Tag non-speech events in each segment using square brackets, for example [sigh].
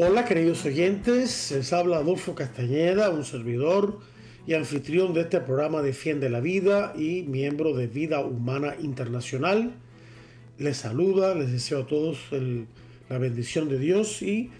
Hola queridos oyentes, les habla Adolfo Castañeda, un servidor y anfitrión de este programa Defiende la Vida y miembro de Vida Humana Internacional. Les saluda, les deseo a todos la bendición de Dios y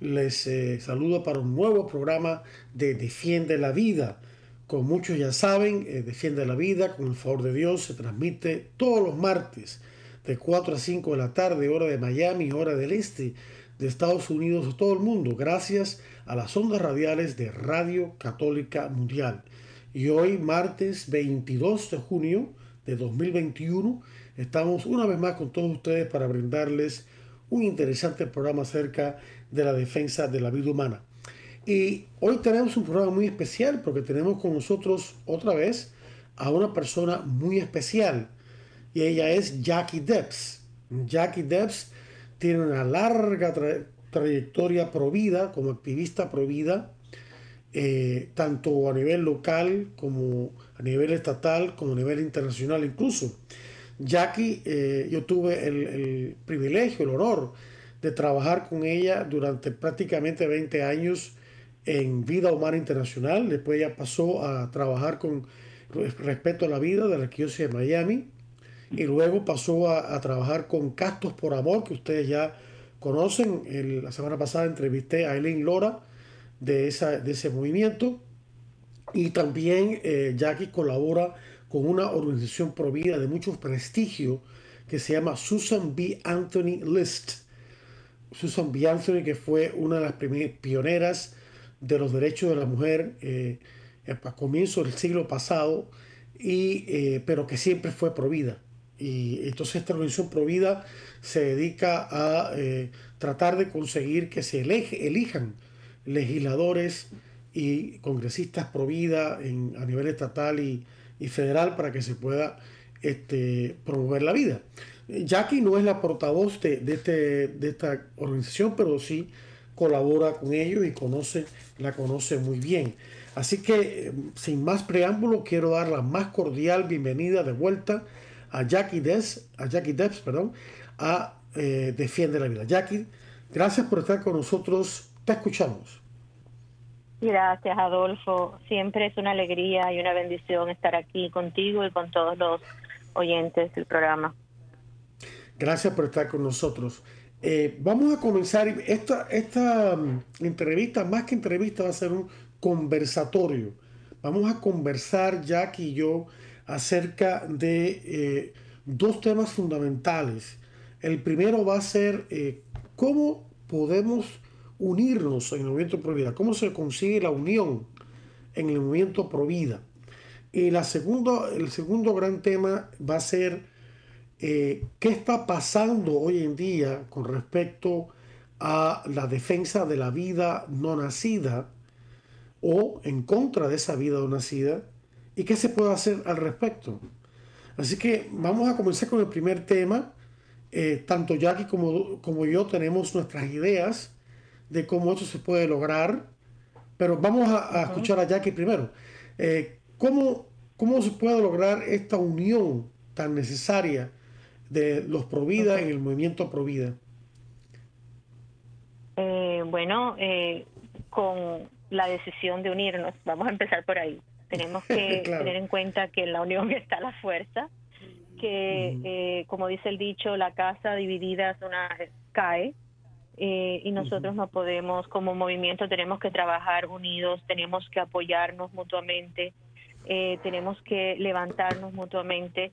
les eh, saludo para un nuevo programa de Defiende la Vida. Como muchos ya saben, eh, Defiende la Vida, con el favor de Dios, se transmite todos los martes de 4 a 5 de la tarde, hora de Miami, hora del este de Estados Unidos a todo el mundo, gracias a las ondas radiales de Radio Católica Mundial. Y hoy, martes 22 de junio de 2021, estamos una vez más con todos ustedes para brindarles un interesante programa acerca de la defensa de la vida humana. Y hoy tenemos un programa muy especial porque tenemos con nosotros otra vez a una persona muy especial y ella es Jackie Debs. Jackie Debs tiene una larga trayectoria provida como activista provida, eh, tanto a nivel local como a nivel estatal, como a nivel internacional incluso. Jackie, eh, yo tuve el, privilegio, el honor de trabajar con ella durante prácticamente 20 años en Vida Humana Internacional. Después ella pasó a trabajar con Respeto a la Vida de la Arquidiócesis de Miami y luego pasó a, trabajar con Castos por Amor, que ustedes ya conocen. la semana pasada entrevisté a Eileen Lora de, esa, de ese movimiento y también eh, Jackie colabora con una organización provida de mucho prestigio que se llama Susan B. Anthony List. Susan B. Anthony, que fue una de las primeras pioneras de los derechos de la mujer eh, a comienzos del siglo pasado, y, eh, pero que siempre fue provida. Y entonces esta organización Provida se dedica a eh, tratar de conseguir que se elijan legisladores y congresistas Provida en, a nivel estatal y, federal para que se pueda este, promover la vida. Jackie no es la portavoz de, este, de esta organización, pero sí colabora con ellos y conoce, la conoce muy bien. Así que, eh, sin más preámbulo, quiero dar la más cordial bienvenida de vuelta a Jackie Des, a Jackie Debs, perdón, a eh, Defiende la Vida. Jackie, gracias por estar con nosotros. Te escuchamos. Gracias, Adolfo. Siempre es una alegría y una bendición estar aquí contigo y con todos los oyentes del programa. Gracias por estar con nosotros. Eh, vamos a comenzar. Esta, esta mm, entrevista, más que entrevista, va a ser un conversatorio. Vamos a conversar, Jackie y yo, acerca de eh, dos temas fundamentales. El primero va a ser eh, cómo podemos unirnos en el movimiento Pro Vida, cómo se consigue la unión en el movimiento Pro Vida. Y la segundo, el segundo gran tema va a ser eh, qué está pasando hoy en día con respecto a la defensa de la vida no nacida o en contra de esa vida no nacida y qué se puede hacer al respecto. Así que vamos a comenzar con el primer tema. Eh, tanto Jackie como, como yo tenemos nuestras ideas de cómo esto se puede lograr, pero vamos a, escuchar a Jackie primero. Eh, ¿cómo, ¿Cómo se puede lograr esta unión tan necesaria de los Provida en el movimiento Provida? Eh, bueno, eh, con la decisión de unirnos, vamos a empezar por ahí. Tenemos [laughs] que tener en cuenta que en la unión [laughs] está la fuerza, que eh, como dice el dicho, la casa dividida es una cae eh, y nosotros no podemos, como movimiento, tenemos que trabajar unidos, tenemos que apoyarnos mutuamente, eh, tenemos que levantarnos mutuamente,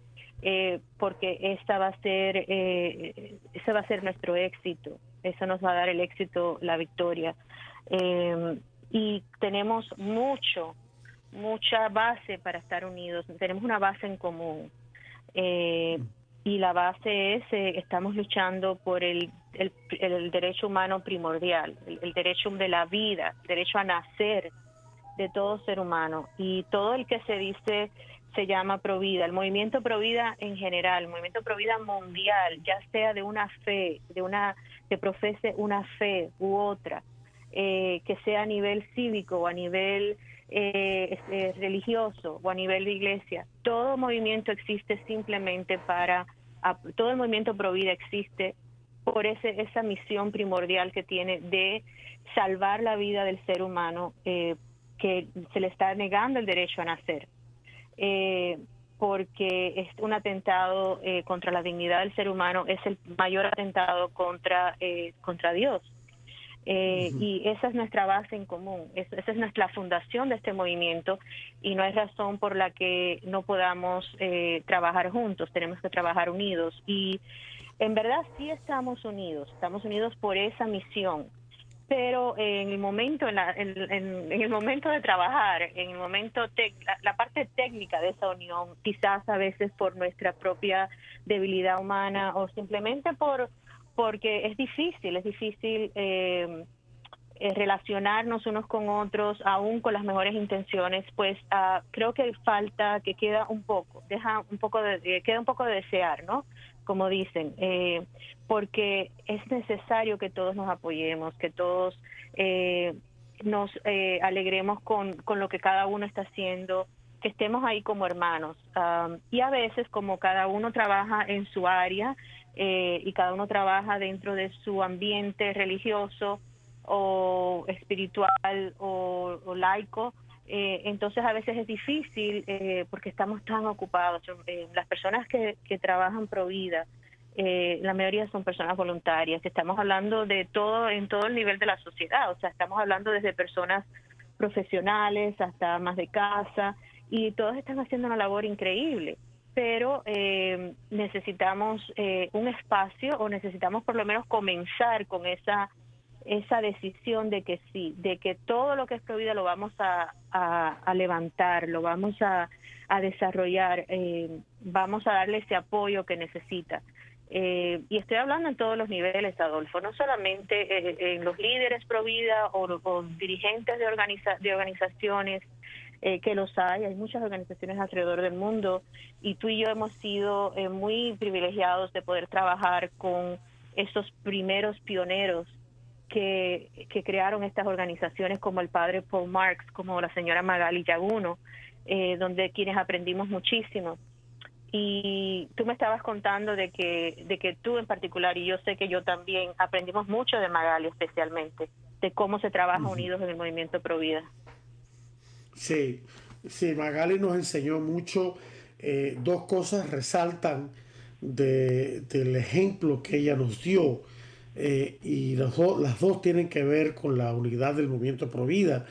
porque esta va a ser, ese va a ser nuestro éxito, eso nos va a dar el éxito, la victoria. y tenemos mucho mucha base para estar unidos, tenemos una base en común. Eh, y la base es, eh, estamos luchando por el, el, derecho humano primordial, el, derecho de la vida, el derecho a nacer de todo ser humano. Y todo el que se dice se llama Provida, el movimiento Provida en general, el movimiento Provida mundial, ya sea de una fe, de una que profese una fe u otra, eh, que sea a nivel cívico o a nivel eh, eh, religioso o a nivel de iglesia. Todo movimiento existe simplemente para, todo el movimiento pro vida existe por ese, esa misión primordial que tiene de salvar la vida del ser humano eh, que se le está negando el derecho a nacer. porque es un atentado contra la dignidad del ser humano, es el mayor atentado contra, contra Dios. Eh, y esa es nuestra base en común, esa es nuestra fundación de este movimiento y no hay razón por la que no podamos eh, trabajar juntos, tenemos que trabajar unidos. Y en verdad sí estamos unidos, estamos unidos por esa misión, pero en el momento en, el momento de trabajar en el momento la, parte técnica de esa unión quizás a veces por nuestra propia debilidad humana o simplemente por porque es difícil, es difícil eh, eh, relacionarnos unos con otros, aún con las mejores intenciones, pues ah, creo que falta, que queda un poco, deja un poco de, queda un poco de desear, ¿no? Como dicen, eh, porque es necesario que todos nos apoyemos, que todos nos alegremos con, con lo que cada uno está haciendo, que estemos ahí como hermanos. Ah, y a veces, como cada uno trabaja en su área, eh, y cada uno trabaja dentro de su ambiente religioso o espiritual o, laico. Eh, entonces a veces es difícil eh, porque estamos tan ocupados. las personas que, que trabajan pro vida, la mayoría son personas voluntarias. Estamos hablando de todo en todo el nivel de la sociedad. O sea, estamos hablando desde personas profesionales hasta más de casa y todos están haciendo una labor increíble pero eh, necesitamos eh, un espacio o necesitamos por lo menos comenzar con esa esa decisión de que sí, de que todo lo que es prohibido lo vamos a, a, levantar, lo vamos a, a desarrollar, eh, vamos a darle ese apoyo que necesita. y estoy hablando en todos los niveles, Adolfo, no solamente en los líderes pro vida o, o dirigentes de, organiza de organizaciones, eh, que los hay, hay muchas organizaciones alrededor del mundo y tú y yo hemos sido eh, muy privilegiados de poder trabajar con esos primeros pioneros que, que, crearon estas organizaciones como el padre Paul Marx, como la señora Magali Yaguno, eh, donde quienes aprendimos muchísimo. Y tú me estabas contando de que, de que tú en particular, y yo sé que yo también, aprendimos mucho de Magali especialmente, de cómo se trabaja unidos en el movimiento Pro Vida. Sí, sí, Magali nos enseñó mucho. Eh, dos cosas resaltan del ejemplo que ella nos dio. Eh, y las, las, dos tienen que ver con la unidad del movimiento Provida.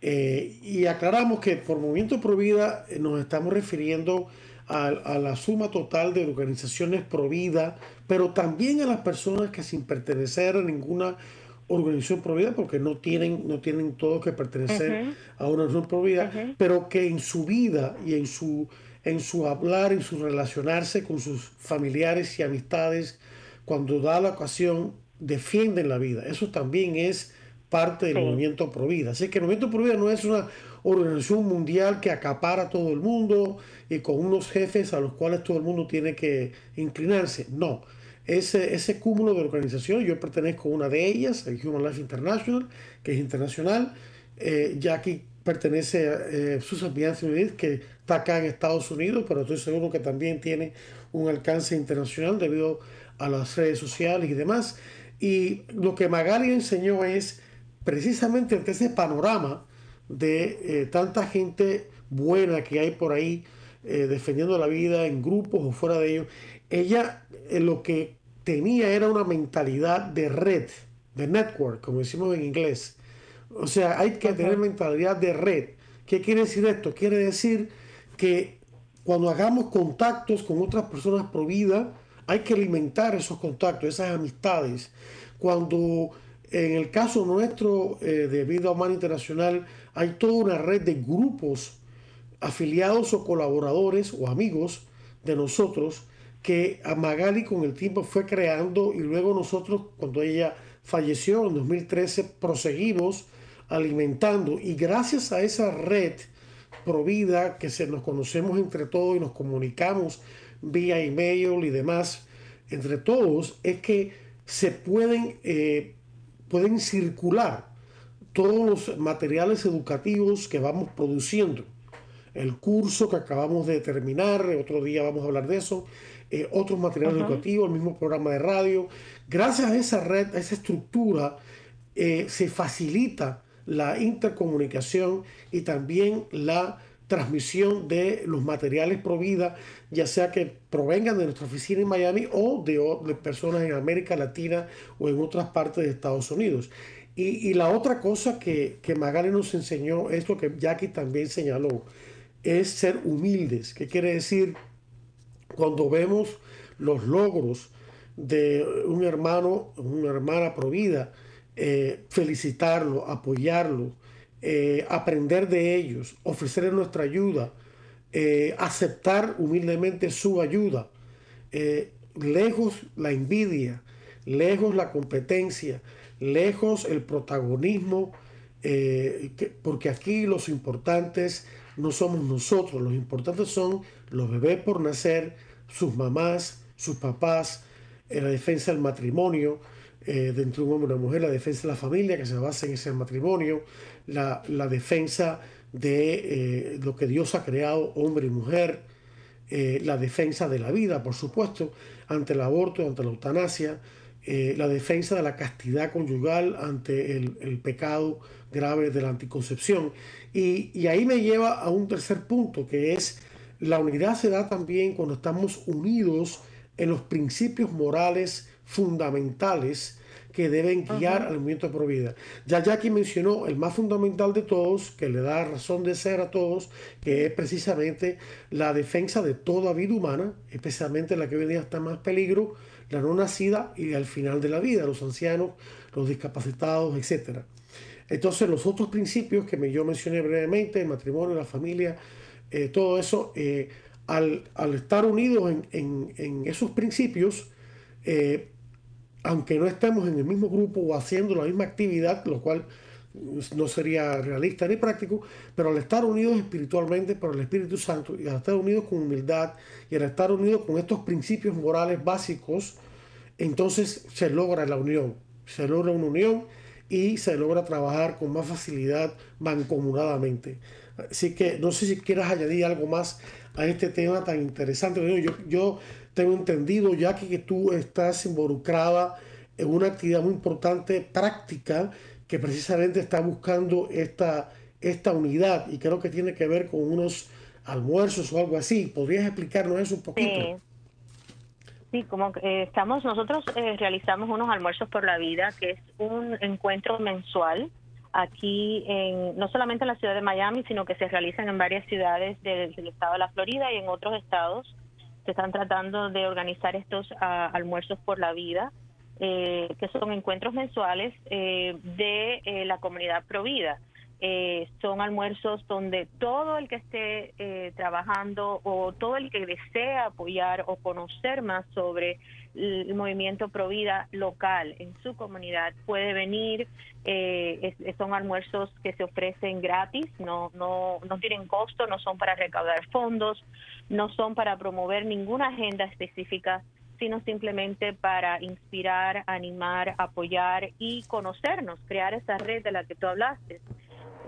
Eh, y aclaramos que por movimiento Provida nos estamos refiriendo a, a, la suma total de organizaciones Provida, pero también a las personas que sin pertenecer a ninguna organización provida porque no tienen, no tienen todos que pertenecer a una organización provida, pero que en su vida y en su, en su hablar, en su relacionarse con sus familiares y amistades, cuando da la ocasión, defienden la vida. Eso también es parte del movimiento Provida. Así que el movimiento Provida no es una organización mundial que acapara a todo el mundo y con unos jefes a los cuales todo el mundo tiene que inclinarse. No, ese, ese cúmulo de organizaciones. Yo pertenezco a una de ellas, el Human Life International, que es internacional. Eh, Jackie pertenece a eh, Susan Bianchi que está acá en Estados Unidos, pero estoy seguro que también tiene un alcance internacional debido a las redes sociales y demás. Y lo que Magali enseñó es precisamente ante ese panorama de eh, tanta gente buena que hay por ahí eh, defendiendo la vida en grupos o fuera de ellos, ella lo que tenía era una mentalidad de red, de network, como decimos en inglés. O sea, hay que tener mentalidad de red. ¿Qué quiere decir esto? Quiere decir que cuando hagamos contactos con otras personas por vida, hay que alimentar esos contactos, esas amistades. Cuando en el caso nuestro eh, de Vida Humana Internacional hay toda una red de grupos afiliados o colaboradores o amigos de nosotros que a Magali con el tiempo fue creando y luego nosotros, cuando ella falleció en 2013, proseguimos alimentando y gracias a esa red provida que se nos conocemos entre todos y nos comunicamos vía email y demás entre todos es que se pueden, eh, pueden circular todos los materiales educativos que vamos produciendo. El curso que acabamos de terminar, otro día vamos a hablar de eso, eh, otros materiales educativos, el mismo programa de radio. Gracias a esa red, a esa estructura, eh, se facilita la intercomunicación y también la transmisión de los materiales provida, ya sea que provengan de nuestra oficina en Miami o de, personas en América Latina o en otras partes de Estados Unidos. Y, la otra cosa que, que Magali nos enseñó, esto que Jackie también señaló, es ser humildes. ¿Qué quiere decir? Cuando vemos los logros de un hermano, una hermana provida, eh, felicitarlo, apoyarlo, eh, aprender de ellos, ofrecerles nuestra ayuda, eh, aceptar humildemente su ayuda, lejos la envidia, lejos la competencia, lejos el protagonismo, porque aquí los importantes no somos nosotros, los importantes son los bebés por nacer, sus mamás, sus papás, la defensa del matrimonio, eh, dentro de un hombre y una mujer, la defensa de la familia que se basa en ese matrimonio, la, defensa de eh, lo que Dios ha creado, hombre y mujer, eh, la defensa de la vida, por supuesto, ante el aborto, ante la eutanasia, la defensa de la castidad conyugal ante el, pecado grave de la anticoncepción. Y, y ahí me lleva a un tercer punto, que es la unidad se da también cuando estamos unidos en los principios morales fundamentales que deben guiar al movimiento de vida. Ya Jackie mencionó el más fundamental de todos, que le da razón de ser a todos, que es precisamente la defensa de toda vida humana, especialmente la que hoy en día está en más peligro, la no nacida y al final de la vida, los ancianos, los discapacitados, etc. Entonces los otros principios que yo mencioné brevemente, el matrimonio, la familia, eh, todo eso, eh, al, estar unidos en, esos principios, eh, aunque no estemos en el mismo grupo o haciendo la misma actividad, lo cual no sería realista ni práctico, pero al estar unidos espiritualmente por el Espíritu Santo y al estar unidos con humildad y al estar unidos con estos principios morales básicos, entonces se logra la unión, se logra una unión y se logra trabajar con más facilidad mancomunadamente. Así que no sé si quieras añadir algo más a este tema tan interesante. Yo, yo tengo entendido ya que, tú estás involucrada en una actividad muy importante, práctica, que precisamente está buscando esta, esta unidad y creo que tiene que ver con unos almuerzos o algo así. ¿Podrías explicarnos eso un poquito? Sí. como eh, estamos, nosotros eh, realizamos unos almuerzos por la vida, que es un encuentro mensual aquí, en, no solamente en la ciudad de Miami, sino que se realizan en varias ciudades del estado de la Florida y en otros estados se están tratando de organizar estos ah, almuerzos por la vida, eh, que son encuentros mensuales eh, de eh, la comunidad Provida. son almuerzos donde todo el que esté trabajando o todo el que desea apoyar o conocer más sobre el movimiento Provida local en su comunidad puede venir. son almuerzos que se ofrecen gratis, no, no, no tienen costo, no son para recaudar fondos, no son para promover ninguna agenda específica, sino simplemente para inspirar, animar, apoyar y conocernos, crear esa red de la que tú hablaste.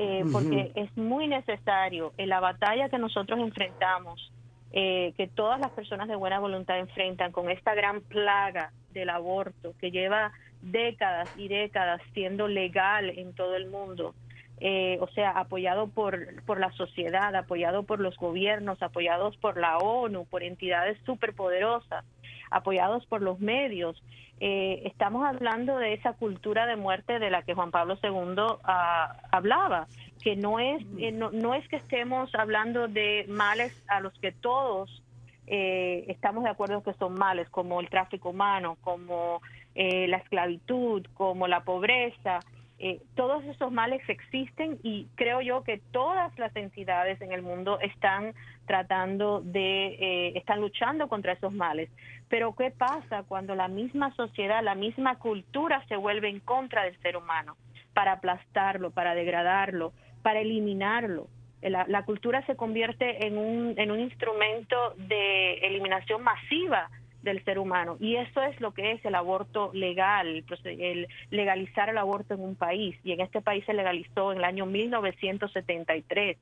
Eh, porque es muy necesario en la batalla que nosotros enfrentamos, eh, que todas las personas de buena voluntad enfrentan con esta gran plaga del aborto que lleva décadas y décadas siendo legal en todo el mundo eh, o sea, apoyado por, por la sociedad, apoyado por los gobiernos, apoyados por la ONU, por entidades superpoderosas, apoyados por los medios. Eh, estamos hablando de esa cultura de muerte de la que Juan Pablo II ah, hablaba, que no es, eh, no, es que estemos hablando de males a los que todos estamos de acuerdo que son males, como el tráfico humano, como la esclavitud, como la pobreza, Eh, todos esos males existen y creo yo que todas las entidades en el mundo están tratando de, eh, están luchando contra esos males. Pero ¿qué pasa cuando la misma sociedad, la misma cultura se vuelve en contra del ser humano para aplastarlo, para degradarlo, para eliminarlo? La, la cultura se convierte en un, en un instrumento de eliminación masiva del ser humano. Y eso es lo que es el aborto legal, el legalizar el aborto en un país. Y en este país se legalizó en el año 1973.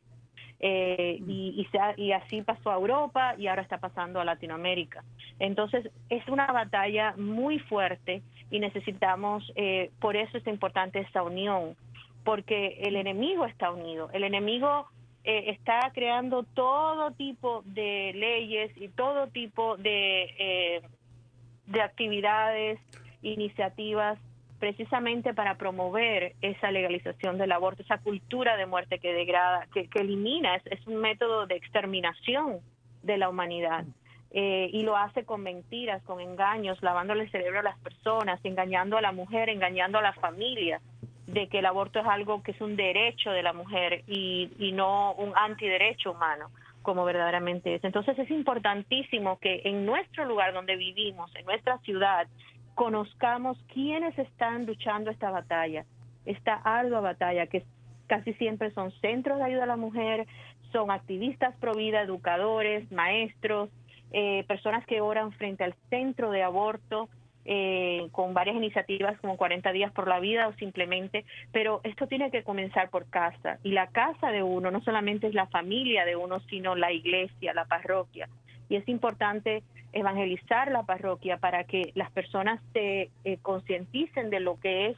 Eh, y, y, y, así pasó a Europa y ahora está pasando a Latinoamérica. Entonces es una batalla muy fuerte y necesitamos, eh, por eso es importante esta unión, porque el enemigo está unido, el enemigo eh, está creando todo tipo de leyes y todo tipo de, eh, de actividades, iniciativas, precisamente para promover esa legalización del aborto, esa cultura de muerte que degrada, que, elimina, es, un método de exterminación de la humanidad. Eh, y lo hace con mentiras, con engaños, lavándole el cerebro a las personas, engañando a la mujer, engañando a la familia de que el aborto es algo que es un derecho de la mujer y, y no un antiderecho humano como verdaderamente es. Entonces es importantísimo que en nuestro lugar donde vivimos, en nuestra ciudad, conozcamos quiénes están luchando esta batalla, esta ardua batalla que casi siempre son centros de ayuda a la mujer, son activistas pro vida, educadores, maestros, eh, personas que oran frente al centro de aborto, eh, con varias iniciativas como 40 días por la vida o simplemente, pero esto tiene que comenzar por casa y la casa de uno no solamente es la familia de uno, sino la iglesia, la parroquia. Y es importante evangelizar la parroquia para que las personas se eh, concienticen de lo que es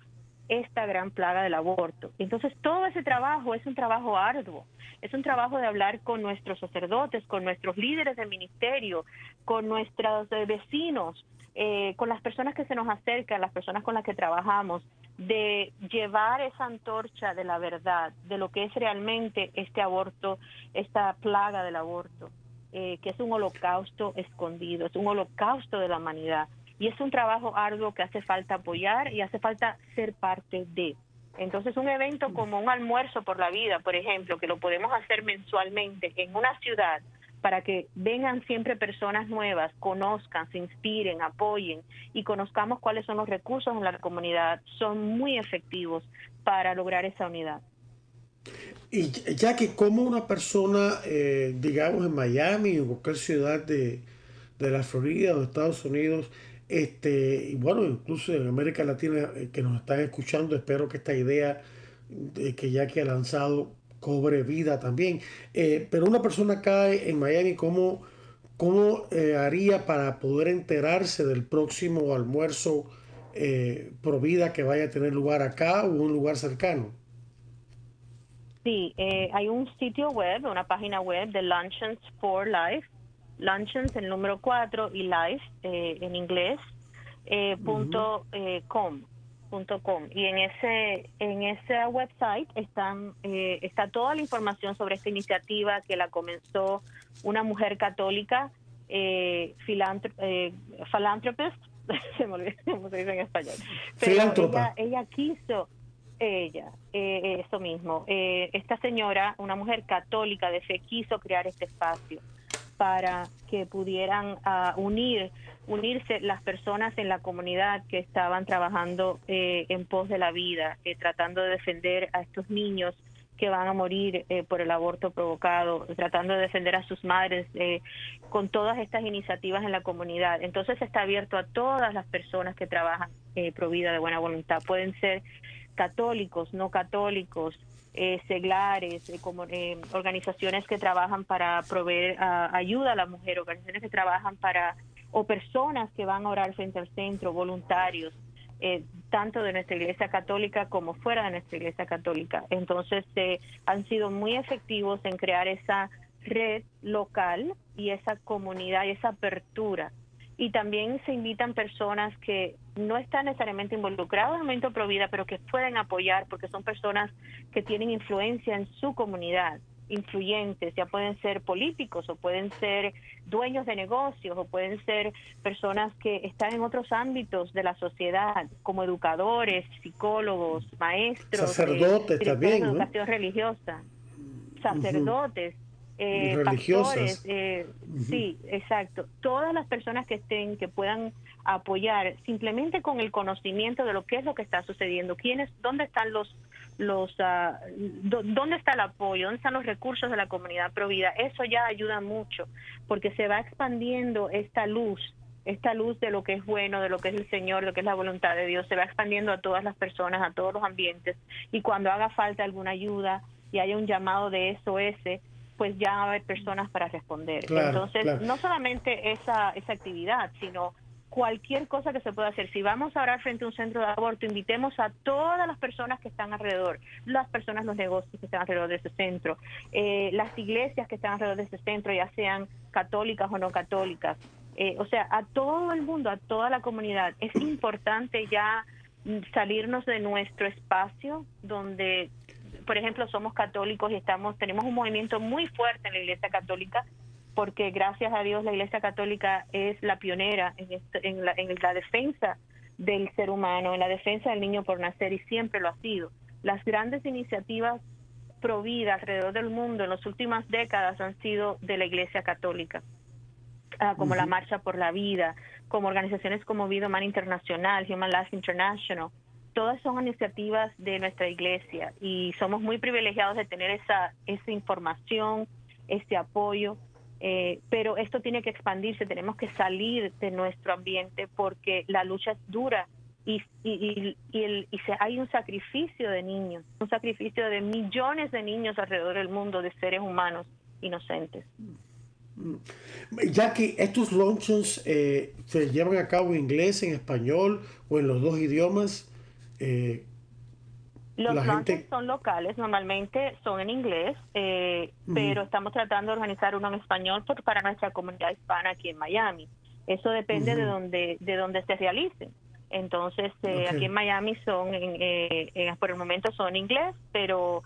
esta gran plaga del aborto. Entonces, todo ese trabajo es un trabajo arduo, es un trabajo de hablar con nuestros sacerdotes, con nuestros líderes de ministerio, con nuestros eh, vecinos, eh, con las personas que se nos acercan, las personas con las que trabajamos, de llevar esa antorcha de la verdad, de lo que es realmente este aborto, esta plaga del aborto, eh, que es un holocausto escondido, es un holocausto de la humanidad. Y es un trabajo arduo que hace falta apoyar y hace falta ser parte de. Entonces, un evento como un almuerzo por la vida, por ejemplo, que lo podemos hacer mensualmente en una ciudad para que vengan siempre personas nuevas, conozcan, se inspiren, apoyen y conozcamos cuáles son los recursos en la comunidad, son muy efectivos para lograr esa unidad. Y ya que como una persona, eh, digamos en Miami o cualquier ciudad de, la Florida o de Estados Unidos, este, y bueno, incluso en América Latina eh, que nos están escuchando, espero que esta idea de que ya que ha lanzado cobre vida también. Eh, pero una persona cae en Miami, ¿cómo, cómo haría para poder enterarse del próximo almuerzo pro vida que vaya a tener lugar acá o un lugar cercano? Sí, hay un sitio web, una página web de Luncheons for Life, Luncheons el número 4 y Life en inglés, punto com y en ese en ese website están eh, está toda la información sobre esta iniciativa que la comenzó una mujer católica eh, eh philanthropist [laughs] se me olvidó cómo se dice en español. Ella, ella, quiso ella eh, eso mismo esta señora una mujer católica de fe quiso crear este espacio para que pudieran uh, unir unirse las personas en la comunidad que estaban trabajando eh, en pos de la vida, eh, tratando de defender a estos niños que van a morir eh, por el aborto provocado, tratando de defender a sus madres con todas estas iniciativas en la comunidad. Entonces está abierto a todas las personas que trabajan pro vida de buena voluntad. Pueden ser católicos, no católicos, seglares, como, organizaciones que trabajan para proveer ah, ayuda a la mujer, organizaciones que trabajan para o personas que van a orar frente al centro, voluntarios, eh, tanto de nuestra iglesia católica como fuera de nuestra iglesia católica. Entonces, eh, han sido muy efectivos en crear esa red local y esa comunidad y esa apertura. Y también se invitan personas que no están necesariamente involucradas en el movimiento Provida, pero que pueden apoyar porque son personas que tienen influencia en su comunidad influyentes, ya pueden ser políticos o pueden ser dueños de negocios o pueden ser personas que están en otros ámbitos de la sociedad, como educadores, psicólogos, maestros, sacerdotes también, de educación religiosa, sacerdotes. Eh, pastores, eh, sí, exacto. Todas las personas que estén, que puedan apoyar, simplemente con el conocimiento de lo que es lo que está sucediendo, quiénes, dónde están los los uh, dónde está el apoyo, dónde están los recursos de la comunidad provida, eso ya ayuda mucho, porque se va expandiendo esta luz, esta luz de lo que es bueno, de lo que es el Señor, de lo que es la voluntad de Dios, se va expandiendo a todas las personas, a todos los ambientes, y cuando haga falta alguna ayuda y haya un llamado de SOS, pues ya va a haber personas para responder. Entonces, no solamente esa, esa actividad, sino cualquier cosa que se pueda hacer. Si vamos a orar frente a un centro de aborto, invitemos a todas las personas que están alrededor, las personas, los negocios que están alrededor de ese centro, eh, las iglesias que están alrededor de ese centro, ya sean católicas o no católicas. Eh, o sea, a todo el mundo, a toda la comunidad. Es importante ya salirnos de nuestro espacio donde por ejemplo somos católicos y estamos tenemos un movimiento muy fuerte en la iglesia católica porque gracias a Dios la Iglesia Católica es la pionera en, la, defensa del ser humano, en la defensa del niño por nacer y siempre lo ha sido. Las grandes iniciativas providas alrededor del mundo en las últimas décadas han sido de la Iglesia Católica, ah, como la Marcha por la Vida, como organizaciones como Vida Humana Internacional, Human Life International. Todas son iniciativas de nuestra iglesia y somos muy privilegiados de tener esa, esa información, este apoyo eh, pero esto tiene que expandirse, tenemos que salir de nuestro ambiente porque la lucha es dura y, y, y se, hay un sacrificio de niños, un sacrificio de millones de niños alrededor del mundo, de seres humanos inocentes. Ya que estos luncheons eh, se llevan a cabo en inglés, en español o en los dos idiomas, eh, los launches son locales, normalmente son en inglés, eh, pero estamos tratando de organizar uno en español por, para nuestra comunidad hispana aquí en Miami. Eso depende de donde de donde se realicen. Entonces, eh, aquí en Miami son, eh, por el momento son en inglés, pero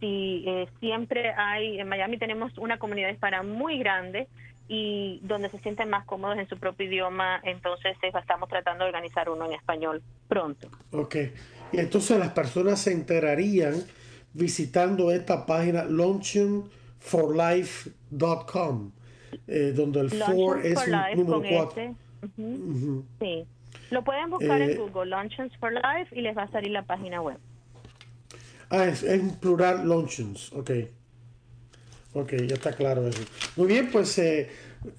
si siempre hay, en Miami tenemos una comunidad hispana muy grande y donde se sienten más cómodos en su propio idioma, entonces estamos tratando de organizar uno en español pronto. Ok, y entonces las personas se enterarían visitando esta página launchingforlife.com, eh, donde el 4 es un número 4. Sí, lo pueden buscar en eh, Google, Launchings for Life, y les va a salir la página web. Ah, es, es plural Launchings, ok. Ok, ya está claro eso. Muy bien, pues eh,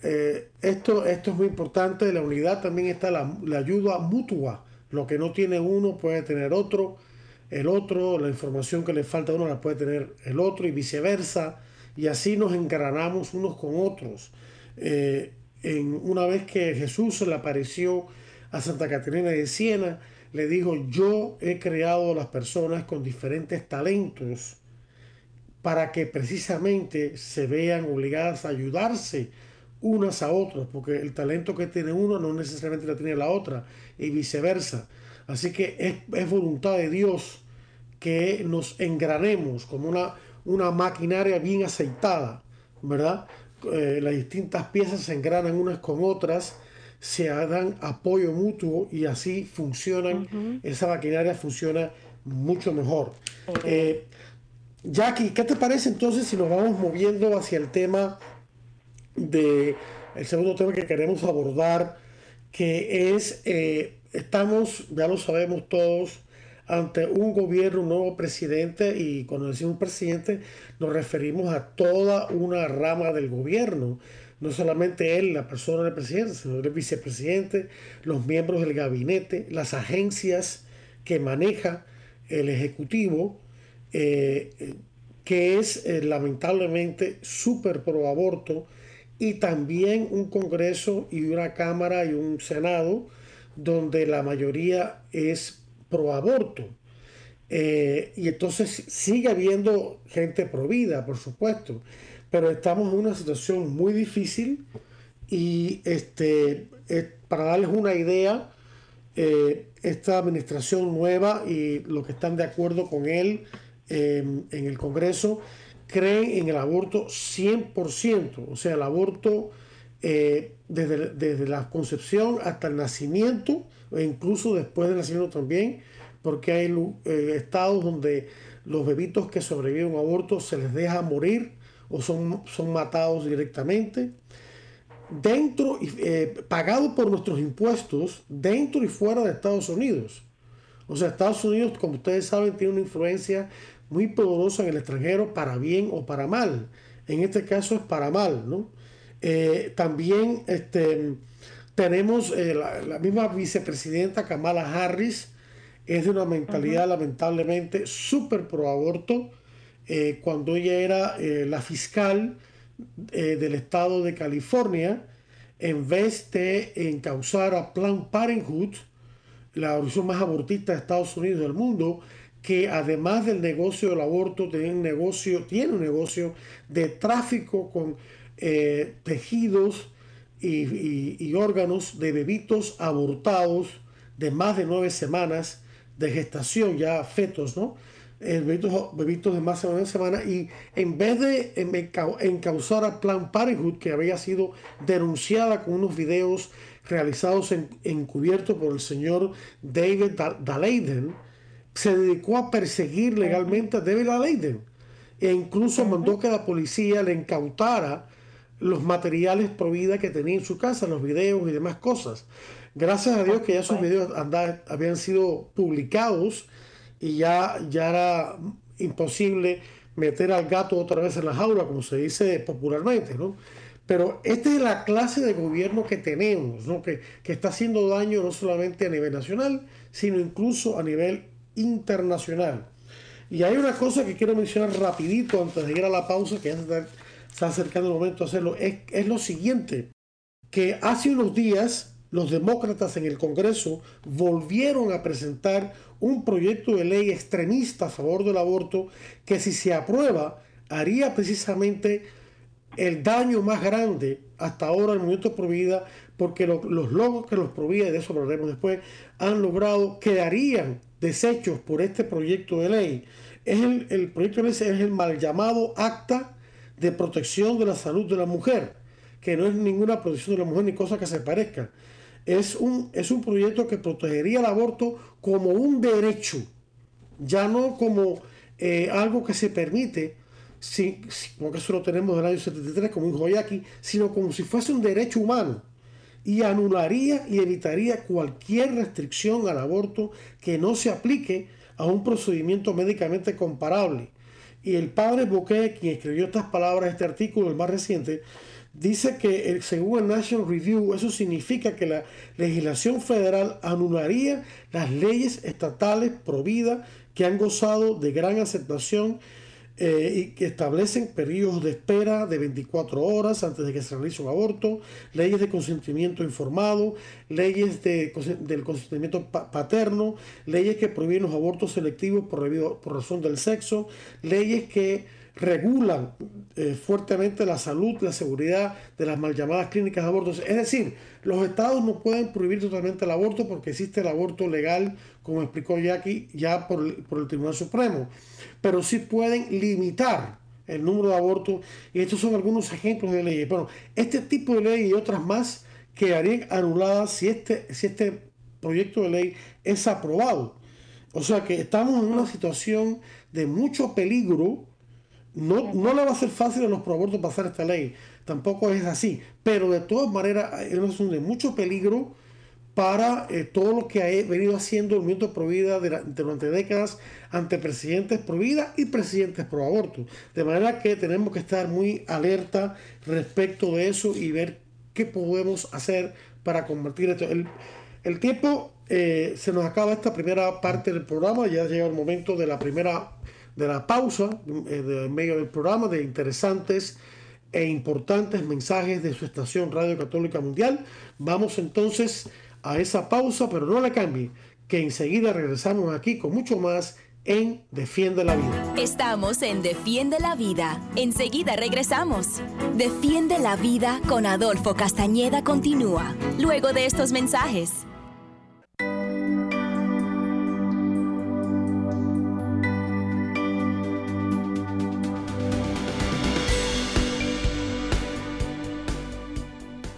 eh, esto, esto es muy importante. La unidad también está la, ayuda mutua. Lo que no tiene uno puede tener otro. El otro, la información que le falta a uno la puede tener el otro y viceversa. Y así nos engranamos unos con otros. Eh, en, una vez que Jesús le apareció a Santa Caterina de Siena, le dijo, yo he creado las personas con diferentes talentos para que precisamente se vean obligadas a ayudarse unas a otras, porque el talento que tiene uno no necesariamente lo tiene la otra, y viceversa. Así que es, voluntad de Dios que nos engranemos como una, una maquinaria bien aceitada, ¿verdad? Eh, las distintas piezas se engranan unas con otras, se dan apoyo mutuo y así funcionan, esa maquinaria funciona mucho mejor. Jackie, ¿qué te parece entonces si nos vamos moviendo hacia el tema de el segundo tema que queremos abordar, que es eh, estamos, ya lo sabemos todos, ante un gobierno, un nuevo presidente, y cuando decimos presidente nos referimos a toda una rama del gobierno, no solamente él, la persona del presidente, sino el vicepresidente, los miembros del gabinete, las agencias que maneja el Ejecutivo, eh, que es eh, lamentablemente súper pro aborto, y también un Congreso y una Cámara y un Senado donde la mayoría es pro aborto. Eh, y entonces sigue habiendo gente pro vida, por supuesto, pero estamos en una situación muy difícil y este, para darles una idea, esta administración nueva y los que están de acuerdo con él en el Congreso creen en el aborto 100%, o sea, el aborto eh, desde, desde, la concepción hasta el nacimiento, e incluso después del nacimiento también, porque hay eh, estados donde los bebitos que sobreviven a un aborto se les deja morir o son, son matados directamente. Dentro, eh, pagado por nuestros impuestos, dentro y fuera de Estados Unidos. O sea, Estados Unidos, como ustedes saben, tiene una influencia muy poderosa en el extranjero para bien o para mal. En este caso es para mal, ¿no? Eh, también este, tenemos eh, la, misma vicepresidenta Kamala Harris, es de una mentalidad lamentablemente súper pro aborto. Eh, cuando ella era la fiscal del estado de California, en vez de encauzar a Planned Parenthood, la organización más abortista de Estados Unidos del mundo, que además del negocio del aborto tiene un negocio, tiene un negocio de tráfico con eh, tejidos y, órganos de bebitos abortados de más de nueve semanas de gestación, ya fetos, ¿no? Eh, bebitos, bebitos, de más de nueve semanas y en vez de encauzar a Plan Parenthood, que había sido denunciada con unos videos realizados en, encubierto por el señor David Daleiden, se dedicó a perseguir legalmente a David Leiden e incluso mandó que la policía le incautara los materiales pro vida que tenía en su casa, los videos y demás cosas. Gracias a Dios que ya esos videos habían sido publicados y ya, ya era imposible meter al gato otra vez en la jaula, como se dice popularmente, ¿no? Pero esta es la clase de gobierno que tenemos, ¿no? que, que está haciendo daño no solamente a nivel nacional, sino incluso a nivel internacional. Y hay una cosa que quiero mencionar rapidito antes de ir a la pausa, que ya se está, acercando el momento de hacerlo, es, es lo siguiente, que hace unos días los demócratas en el Congreso volvieron a presentar un proyecto de ley extremista a favor del aborto que si se aprueba haría precisamente el daño más grande hasta ahora el movimiento Pro Vida porque los logos que los Provida, y de eso hablaremos después, han logrado, quedarían desechos por este proyecto de ley. Es el, proyecto de ley es el mal llamado Acta de Protección de la Salud de la Mujer, que no es ninguna protección de la mujer ni cosa que se parezca. Es un, es un proyecto que protegería el aborto como un derecho, ya no como eh, algo que se permite, porque eso lo tenemos del año 73 como un Joyaki, sino como si fuese un derecho humano y anularía y evitaría cualquier restricción al aborto que no se aplique a un procedimiento médicamente comparable. Y el padre Bouquet, quien escribió estas palabras, este artículo, el más reciente, dice que eh, según el National Review, eso significa que la legislación federal anularía las leyes estatales pro vida que han gozado de gran aceptación eh, y que establecen periodos de espera de 24 horas antes de que se realice un aborto, leyes de consentimiento informado, leyes de, del consentimiento paterno, leyes que prohíben los abortos selectivos por, por razón del sexo, leyes que regulan eh, fuertemente la salud, la seguridad de las mal llamadas clínicas de abortos. Es decir, los estados no pueden prohibir totalmente el aborto porque existe el aborto legal, como explicó Jackie, ya por, por el Tribunal Supremo pero sí pueden limitar el número de abortos. Y estos son algunos ejemplos de leyes. Bueno, este tipo de ley y otras más quedarían anuladas si este, si este proyecto de ley es aprobado. O sea que estamos en una situación de mucho peligro. No, no le va a ser fácil a los proabortos pasar esta ley. Tampoco es así. Pero de todas maneras es situación de mucho peligro para eh, todo lo que ha venido haciendo el movimiento pro vida durante décadas ante presidentes pro vida y presidentes pro aborto. De manera que tenemos que estar muy alerta respecto de eso y ver qué podemos hacer para convertir esto. El, tiempo eh, se nos acaba esta primera parte del programa, ya llega el momento de la primera de la pausa eh, medio del programa de interesantes e importantes mensajes de su estación Radio Católica Mundial. Vamos entonces a esa pausa, pero no la cambie, que enseguida regresamos aquí con mucho más en Defiende la Vida. Estamos en Defiende la Vida. Enseguida regresamos. Defiende la Vida con Adolfo Castañeda continúa, luego de estos mensajes.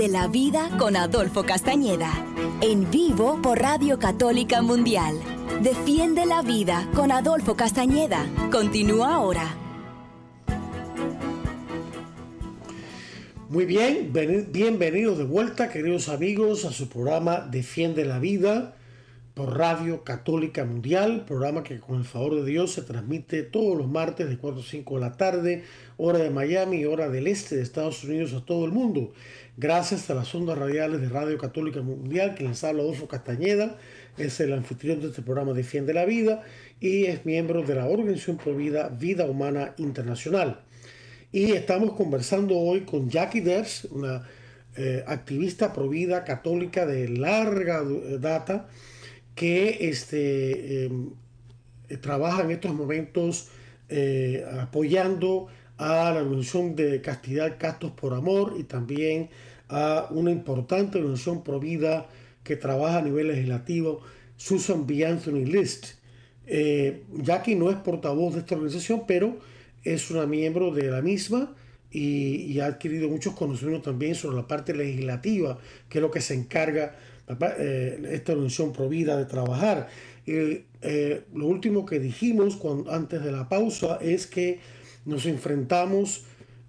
Defiende la vida con Adolfo Castañeda. En vivo por Radio Católica Mundial. Defiende la vida con Adolfo Castañeda. Continúa ahora. Muy bien, bienvenidos de vuelta, queridos amigos, a su programa Defiende la vida por Radio Católica Mundial, programa que con el favor de Dios se transmite todos los martes de 4 a 5 de la tarde, hora de Miami, hora del este de Estados Unidos a todo el mundo. Gracias a las ondas radiales de Radio Católica Mundial, quien les habla Adolfo Castañeda, es el anfitrión de este programa Defiende la Vida y es miembro de la Organización Provida Vida Humana Internacional. Y estamos conversando hoy con Jackie Ders, una eh, activista provida católica de larga data, que este, em, trabaja en estos momentos eh, apoyando a la organización de Castidad Castos por Amor y también a una importante organización provida que trabaja a nivel legislativo, Susan B. Anthony List. Eh, Jackie no es portavoz de esta organización, pero es una miembro de la misma y, y, ha adquirido muchos conocimientos también sobre la parte legislativa, que es lo que se encarga eh, esta organización provida de trabajar. Y eh, lo último que dijimos cuando, antes de la pausa es que nos enfrentamos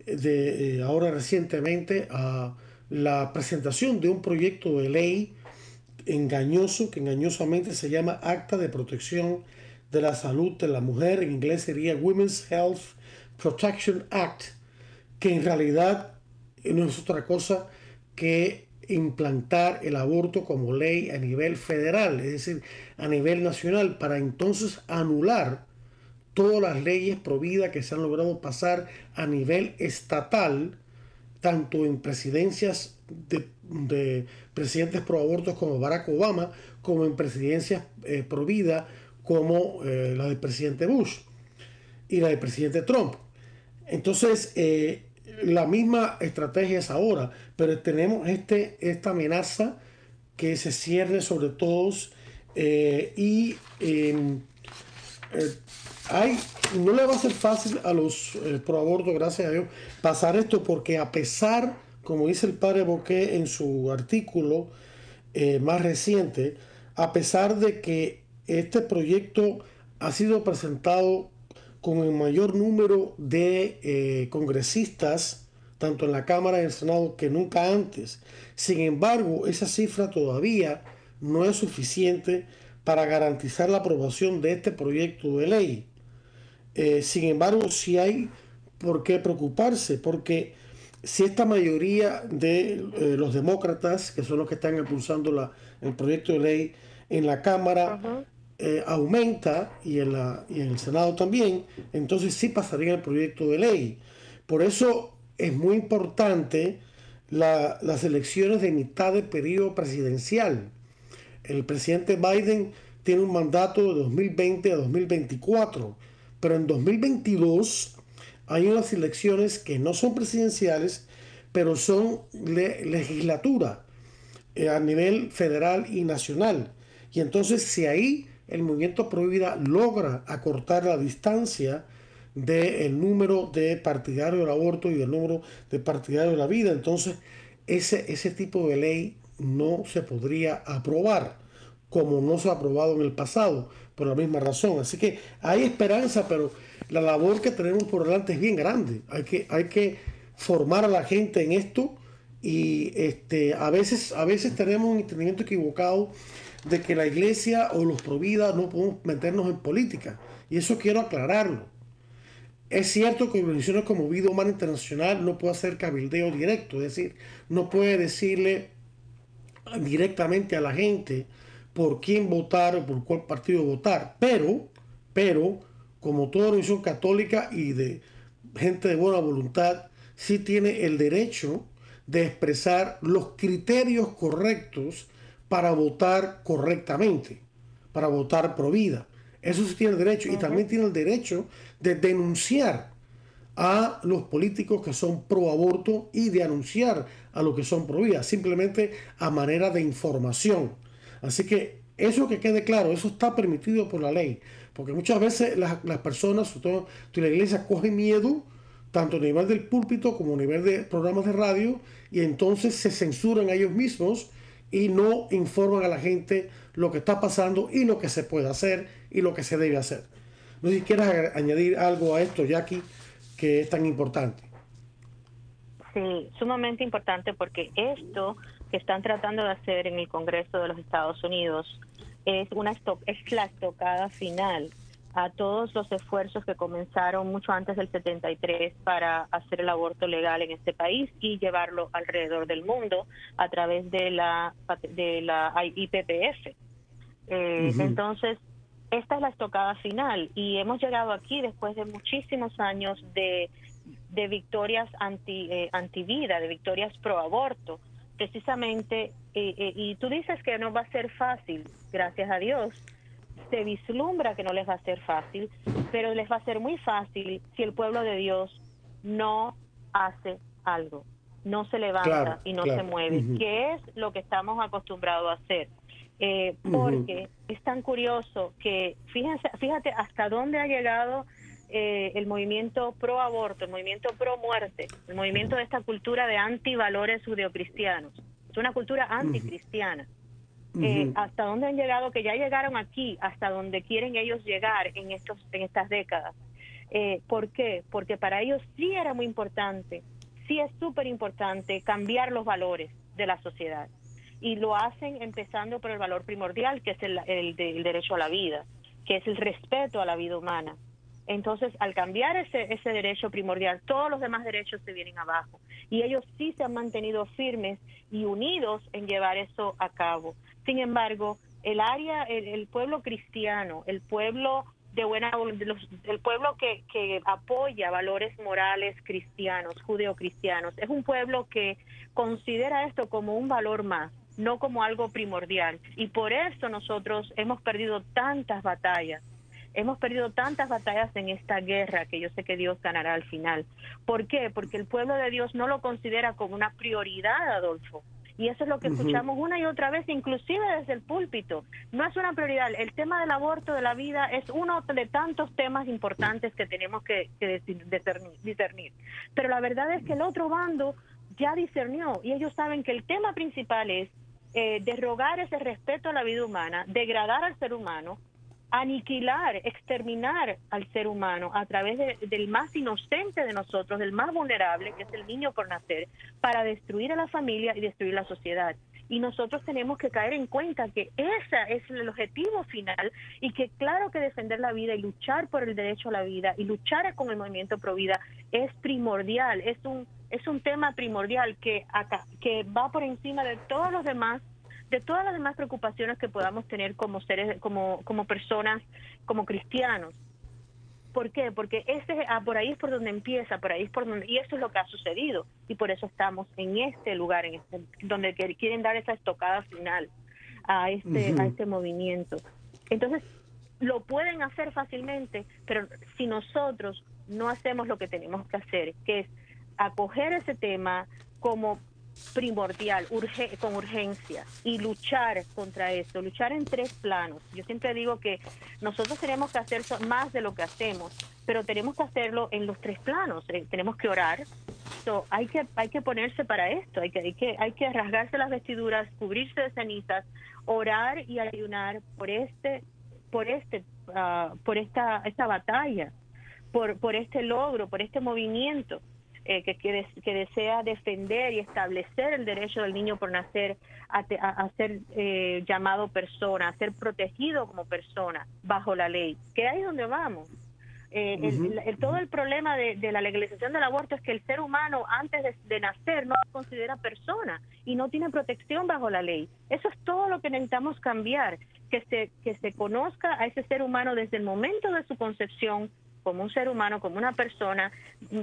de, eh, ahora recientemente a la presentación de un proyecto de ley engañoso que engañosamente se llama Acta de Protección de la Salud de la Mujer, en inglés sería Women's Health Protection Act, que en realidad no es otra cosa que implantar el aborto como ley a nivel federal, es decir, a nivel nacional, para entonces anular todas las leyes prohibidas que se han logrado pasar a nivel estatal, tanto en presidencias de, presidentes pro abortos como Barack Obama, como en presidencias eh, como eh, la del presidente Bush y la del presidente Trump. Entonces, eh, la misma estrategia es ahora, pero tenemos este, esta amenaza que se cierre sobre todos eh, y em, hay, no le va a ser fácil a los eh, pro aborto, gracias a Dios, pasar esto porque a pesar, como dice el padre Boquet en su artículo más reciente, a pesar de que este proyecto ha sido presentado con el mayor número de eh, congresistas, tanto en la Cámara y en el Senado, que nunca antes. Sin embargo, esa cifra todavía no es suficiente para garantizar la aprobación de este proyecto de ley. Eh, sin embargo, sí hay por qué preocuparse, porque si esta mayoría de eh, los demócratas, que son los que están impulsando la, el proyecto de ley en la Cámara, eh, aumenta y en, la, y en el Senado también, entonces sí pasaría el proyecto de ley. Por eso es muy importante las elecciones de mitad de periodo presidencial. El presidente Biden tiene un mandato de 2020 a 2024, pero en 2022 hay unas elecciones que no son presidenciales, pero son legislatura eh, a nivel federal y nacional. Y entonces si ahí el movimiento Prohibida logra acortar la distancia del número de partidarios del aborto y del número de partidarios de la vida, entonces ese, ese tipo de ley no se podría aprobar como no se ha aprobado en el pasado, por la misma razón. Así que hay esperanza, pero la labor que tenemos por delante es bien grande. Hay que, hay que formar a la gente en esto y este, a, veces, a veces tenemos un entendimiento equivocado de que la iglesia o los providas no podemos meternos en política. Y eso quiero aclararlo. Es cierto que organizaciones como Vida Humana Internacional no puede hacer cabildeo directo, es decir, no puede decirle directamente a la gente por quién votar o por cuál partido votar, pero, pero, como toda organización católica y de gente de buena voluntad, sí tiene el derecho de expresar los criterios correctos para votar correctamente, para votar pro vida. Eso sí tiene el derecho y también tiene el derecho de denunciar a los políticos que son pro aborto y de anunciar a los que son pro vida, simplemente a manera de información. Así que eso que quede claro, eso está permitido por la ley, porque muchas veces las, personas, sobre todo la iglesia, cogen miedo tanto a nivel del púlpito como a nivel de programas de radio y entonces se censuran a ellos mismos y no informan a la gente lo que está pasando y lo que se puede hacer y lo que se debe hacer. No sé si quieres añadir algo a esto, Jackie, que es tan importante. Sí, sumamente importante porque esto que están tratando de hacer en el Congreso de los Estados Unidos es una es la estocada final a todos los esfuerzos que comenzaron mucho antes del 73 para hacer el aborto legal en este país y llevarlo alrededor del mundo a través de la de la IPPF. Eh, entonces, esta es la estocada final y hemos llegado aquí después de muchísimos años de, de victorias anti, eh, anti vida, de victorias pro aborto, precisamente, eh, eh, y tú dices que no va a ser fácil, gracias a Dios, se vislumbra que no les va a ser fácil, pero les va a ser muy fácil si el pueblo de Dios no hace algo, no se levanta y no se mueve, que es lo que estamos acostumbrados a hacer. Eh, porque es tan curioso que, fíjense, fíjate hasta dónde ha llegado eh, el movimiento pro aborto, el movimiento pro muerte, el movimiento de esta cultura de antivalores judeocristianos. Es una cultura anticristiana. Eh, hasta dónde han llegado, que ya llegaron aquí, hasta donde quieren ellos llegar en, estos, en estas décadas. Eh, ¿Por qué? Porque para ellos sí era muy importante, sí es súper importante cambiar los valores de la sociedad. Y lo hacen empezando por el valor primordial, que es el, el, el derecho a la vida, que es el respeto a la vida humana. Entonces, al cambiar ese, ese derecho primordial, todos los demás derechos se vienen abajo. Y ellos sí se han mantenido firmes y unidos en llevar eso a cabo. Sin embargo, el área, el, pueblo cristiano, el pueblo de buena el pueblo que, que apoya valores morales cristianos, judeocristianos, es un pueblo que considera esto como un valor más, no como algo primordial. Y por eso nosotros hemos perdido tantas batallas. Hemos perdido tantas batallas en esta guerra que yo sé que Dios ganará al final. ¿Por qué? Porque el pueblo de Dios no lo considera como una prioridad, Adolfo. Y eso es lo que escuchamos una y otra vez, inclusive desde el púlpito. No es una prioridad. El tema del aborto, de la vida, es uno de tantos temas importantes que tenemos que, discernir, Pero la verdad es que el otro bando ya discernió y ellos saben que el tema principal es eh, derrogar ese respeto a la vida humana, degradar al ser humano, aniquilar, exterminar al ser humano a través del más inocente de nosotros, del más vulnerable, que es el niño por nacer, para destruir a la familia y destruir la sociedad. Y nosotros tenemos que caer en cuenta que ese es el objetivo final y que claro que defender la vida y luchar por el derecho a la vida y luchar con el movimiento pro vida es primordial, es un Es un tema primordial que, acá, que va por encima de todos los demás de todas las demás preocupaciones que podamos tener como seres, como, como personas, como cristianos. ¿Por qué? Porque ese, ah, por ahí es por donde empieza, por ahí es por donde, y eso es lo que ha sucedido, y por eso estamos en este lugar, en este, donde quieren dar esa estocada final a este, a este movimiento. Entonces, lo pueden hacer fácilmente, pero si nosotros no hacemos lo que tenemos que hacer, que es acoger ese tema como primordial, urge, con urgencia, y luchar contra eso, luchar en tres planos. Yo siempre digo que nosotros tenemos que hacer más de lo que hacemos, pero tenemos que hacerlo en los tres planos. Eh, tenemos que orar, hay que hay que ponerse para esto, hay que, hay que hay que rasgarse las vestiduras, cubrirse de cenizas, orar y ayunar por este por este ah, por esta esta batalla, por por este logro, por este movimiento. Eh, que, que, desea defender y establecer el derecho del niño por nacer a, ser eh, llamado persona, a ser protegido como persona bajo la ley, que ahí es donde vamos. Eh, el, todo el problema de, la legalización del aborto es que el ser humano antes de, nacer no se considera persona y no tiene protección bajo la ley. Eso es todo lo que necesitamos cambiar, que se, que se conozca a ese ser humano desde el momento de su concepción como un ser humano, como una persona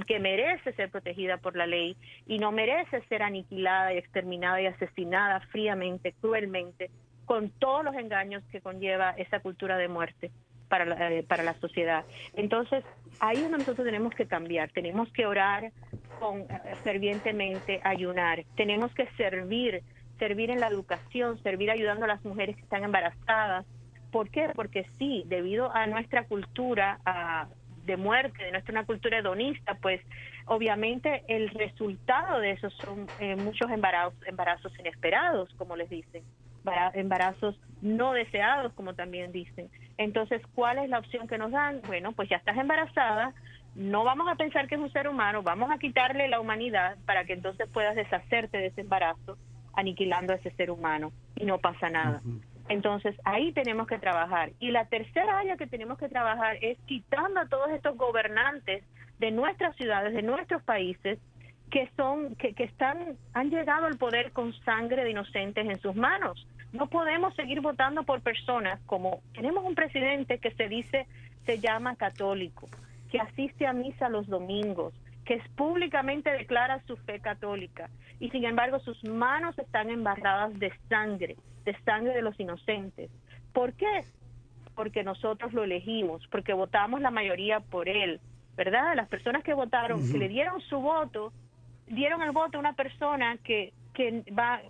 que merece ser protegida por la ley y no merece ser aniquilada y exterminada y asesinada fríamente, cruelmente, con todos los engaños que conlleva esa cultura de muerte para la, eh, para la sociedad. Entonces, ahí es donde nosotros tenemos que cambiar, tenemos que orar con, eh, fervientemente, ayunar, tenemos que servir, servir en la educación, servir ayudando a las mujeres que están embarazadas, ¿Por qué? Porque sí, debido a nuestra cultura, a, de muerte, de nuestra una cultura hedonista, pues obviamente el resultado de eso son eh, muchos embarazos, embarazos inesperados, como les dicen, embarazos no deseados, como también dicen. Entonces, ¿cuál es la opción que nos dan? Bueno, pues ya estás embarazada, no vamos a pensar que es un ser humano, vamos a quitarle la humanidad para que entonces puedas deshacerte de ese embarazo, aniquilando a ese ser humano y no pasa nada. Entonces ahí tenemos que trabajar. Y la tercera área que tenemos que trabajar es quitando a todos estos gobernantes de nuestras ciudades, de nuestros países, que son, que, que están, han llegado al poder con sangre de inocentes en sus manos. No podemos seguir votando por personas como tenemos un presidente que se dice, se llama católico, que asiste a misa los domingos, que públicamente declara su fe católica y sin embargo sus manos están embarradas de sangre de sangre de los inocentes. ¿Por qué? Porque nosotros lo elegimos, porque votamos la mayoría por él, ¿verdad? Las personas que votaron, que le dieron su voto, dieron el voto a una persona que, que va,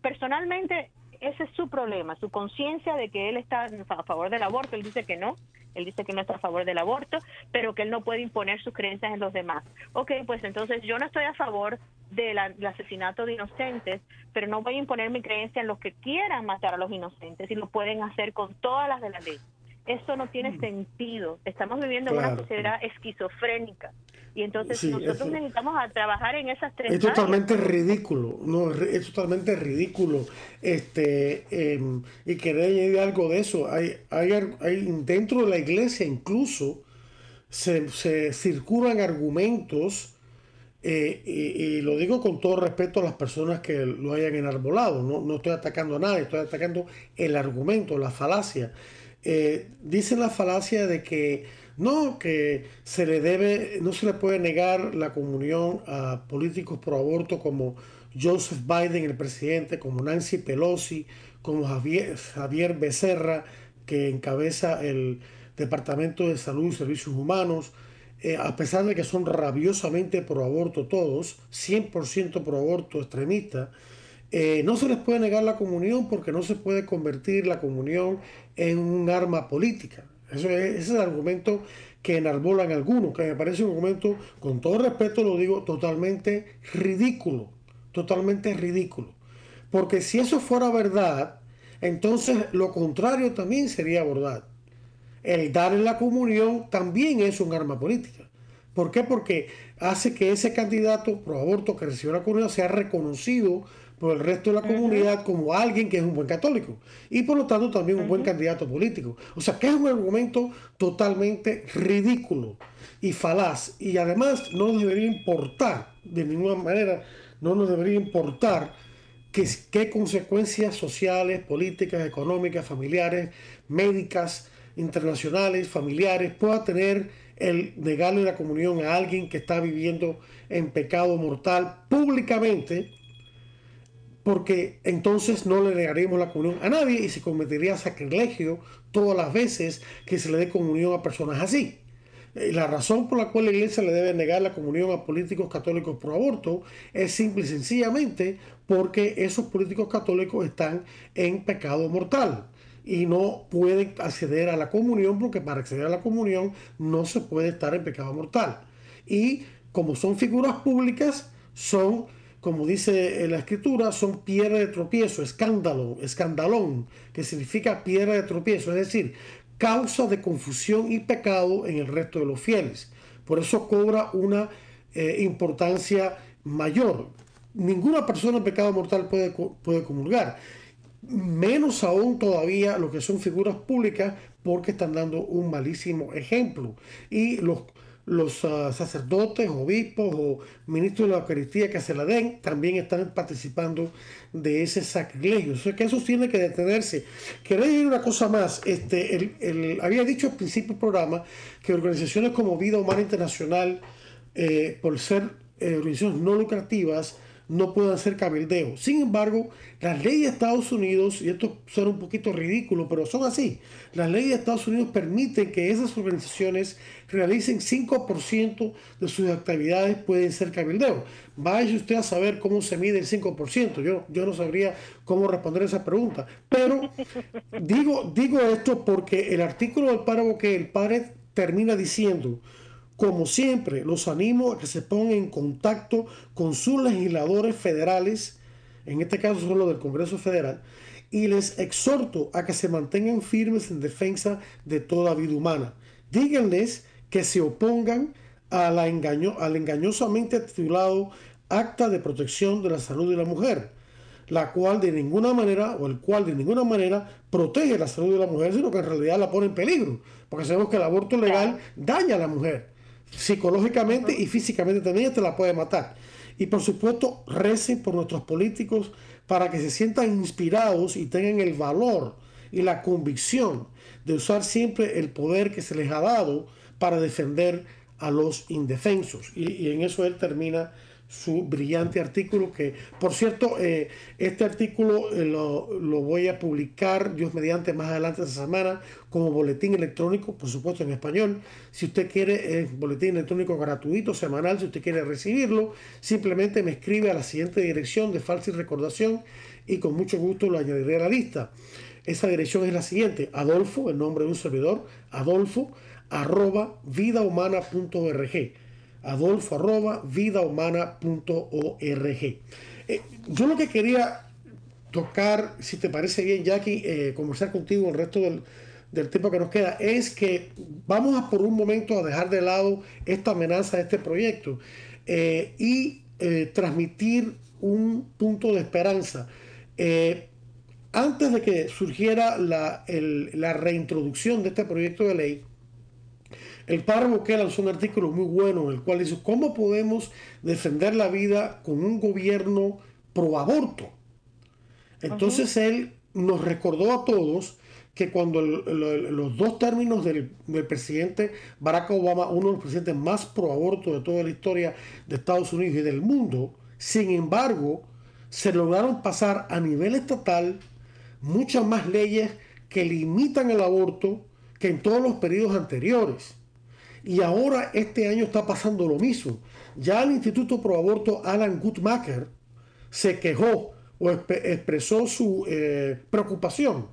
personalmente, ese es su problema, su conciencia de que él está a favor del aborto, él dice que no, él dice que no está a favor del aborto, pero que él no puede imponer sus creencias en los demás. Ok, pues entonces yo no estoy a favor del asesinato de inocentes, pero no voy a imponer mi creencia en los que quieran matar a los inocentes y lo pueden hacer con todas las de la ley. Eso no tiene mm. sentido. Estamos viviendo en una sociedad esquizofrénica. Y entonces nosotros necesitamos trabajar en esas tres Es totalmente ridículo, no, es totalmente ridículo. Este, em, y quería añadir algo de eso. Hay, hay, hay dentro de la iglesia incluso se, se circulan argumentos eh, y, lo digo con todo respeto a las personas que lo hayan enarbolado, no, no estoy atacando a nadie, estoy atacando el argumento, la falacia. Eh, dicen la falacia de que no, que se le debe, no se le puede negar la comunión a políticos pro aborto como Joseph Biden, el presidente, como Nancy Pelosi, como Javier, Javier Becerra, que encabeza el Departamento de Salud y Servicios Humanos, eh, a pesar de que son rabiosamente pro aborto todos, 100% pro aborto extremista, eh, no se les puede negar la comunión porque no se puede convertir la comunión en un arma política. Es, ese es el argumento que enarbolan algunos, que me parece un argumento, con todo respeto lo digo, totalmente ridículo, totalmente ridículo. Porque si eso fuera verdad, entonces lo contrario también sería verdad el dar la comunión también es un arma política. ¿Por qué? Porque hace que ese candidato pro aborto que recibió la comunión sea reconocido por el resto de la comunidad como alguien que es un buen católico y por lo tanto también un buen candidato político. O sea, que es un argumento totalmente ridículo y falaz. Y además no nos debería importar de ninguna manera, no nos debería importar qué, qué consecuencias sociales, políticas, económicas, familiares, médicas, internacionales, familiares pueda tener el negarle la comunión a alguien que está viviendo en pecado mortal públicamente, porque entonces no le negaremos la comunión a nadie y se cometería sacrilegio todas las veces que se le dé comunión a personas así. Eh, la razón por la cual la iglesia le debe negar la comunión a políticos católicos por aborto es simple y sencillamente porque esos políticos católicos están en pecado mortal y no pueden acceder a la comunión porque para acceder a la comunión no se puede estar en pecado mortal. Y como son figuras públicas, son, como dice la escritura, son piedra de tropiezo, escándalo, escandalón, que significa piedra de tropiezo, es decir, causa de confusión y pecado en el resto de los fieles. Por eso cobra una eh, importancia mayor. Ninguna persona en pecado mortal puede, puede comulgar menos aún todavía lo que son figuras públicas porque están dando un malísimo ejemplo. Y los, los ah, sacerdotes, obispos o ministros de la Eucaristía que se la den también están participando de ese sacrilegio. O sea que eso tiene que detenerse. Quería decir una cosa más. Este, había dicho al principio del programa que organizaciones como Vida Humana Internacional, eh, por ser eh, organizaciones no lucrativas, no puedan hacer cabildeo. Sin embargo, las leyes de Estados Unidos, y esto suena un poquito ridículo, pero son así, las leyes de Estados Unidos permiten que esas organizaciones realicen 5% de sus actividades pueden ser cabildeo. Vaya usted a saber cómo se mide el 5%. Yo, yo no sabría cómo responder esa pregunta. Pero digo, digo esto porque el artículo del párrafo que el padre termina diciendo, como siempre, los animo a que se pongan en contacto con sus legisladores federales, en este caso son los del Congreso Federal, y les exhorto a que se mantengan firmes en defensa de toda vida humana. Díganles que se opongan a la engaño, al engañosamente titulado Acta de Protección de la Salud de la Mujer, la cual de ninguna manera, o el cual de ninguna manera protege la salud de la mujer, sino que en realidad la pone en peligro, porque sabemos que el aborto legal daña a la mujer psicológicamente y físicamente también te la puede matar. Y por supuesto, recen por nuestros políticos para que se sientan inspirados y tengan el valor y la convicción de usar siempre el poder que se les ha dado para defender a los indefensos. Y, y en eso él termina su brillante artículo que por cierto eh, este artículo eh, lo, voy a publicar Dios mediante más adelante esta semana como boletín electrónico por supuesto en español. Si usted quiere es boletín electrónico gratuito semanal si usted quiere recibirlo simplemente me escribe a la siguiente dirección de falsa y recordación y con mucho gusto lo añadiré a la lista. Esa dirección es la siguiente Adolfo el nombre de un servidor Adolfo arroba vidahumana.org adolfo arroba. Eh, yo lo que quería tocar, si te parece bien, Jackie, eh, conversar contigo el resto del, tiempo que nos queda, es que vamos a por un momento a dejar de lado esta amenaza de este proyecto eh, y transmitir un punto de esperanza. antes de que surgiera la, la reintroducción de este proyecto de ley, el padre Boqué lanzó un artículo muy bueno en el cual dice cómo podemos defender la vida con un gobierno pro aborto. Entonces él nos recordó a todos que cuando los dos términos del, presidente Barack Obama, uno de los presidentes más pro aborto de toda la historia de Estados Unidos y del mundo, sin embargo, se lograron pasar a nivel estatal muchas más leyes que limitan el aborto que en todos los periodos anteriores. Y ahora este año está pasando lo mismo. Ya el Instituto Pro Aborto Alan Guttmacher se quejó o expresó su eh, preocupación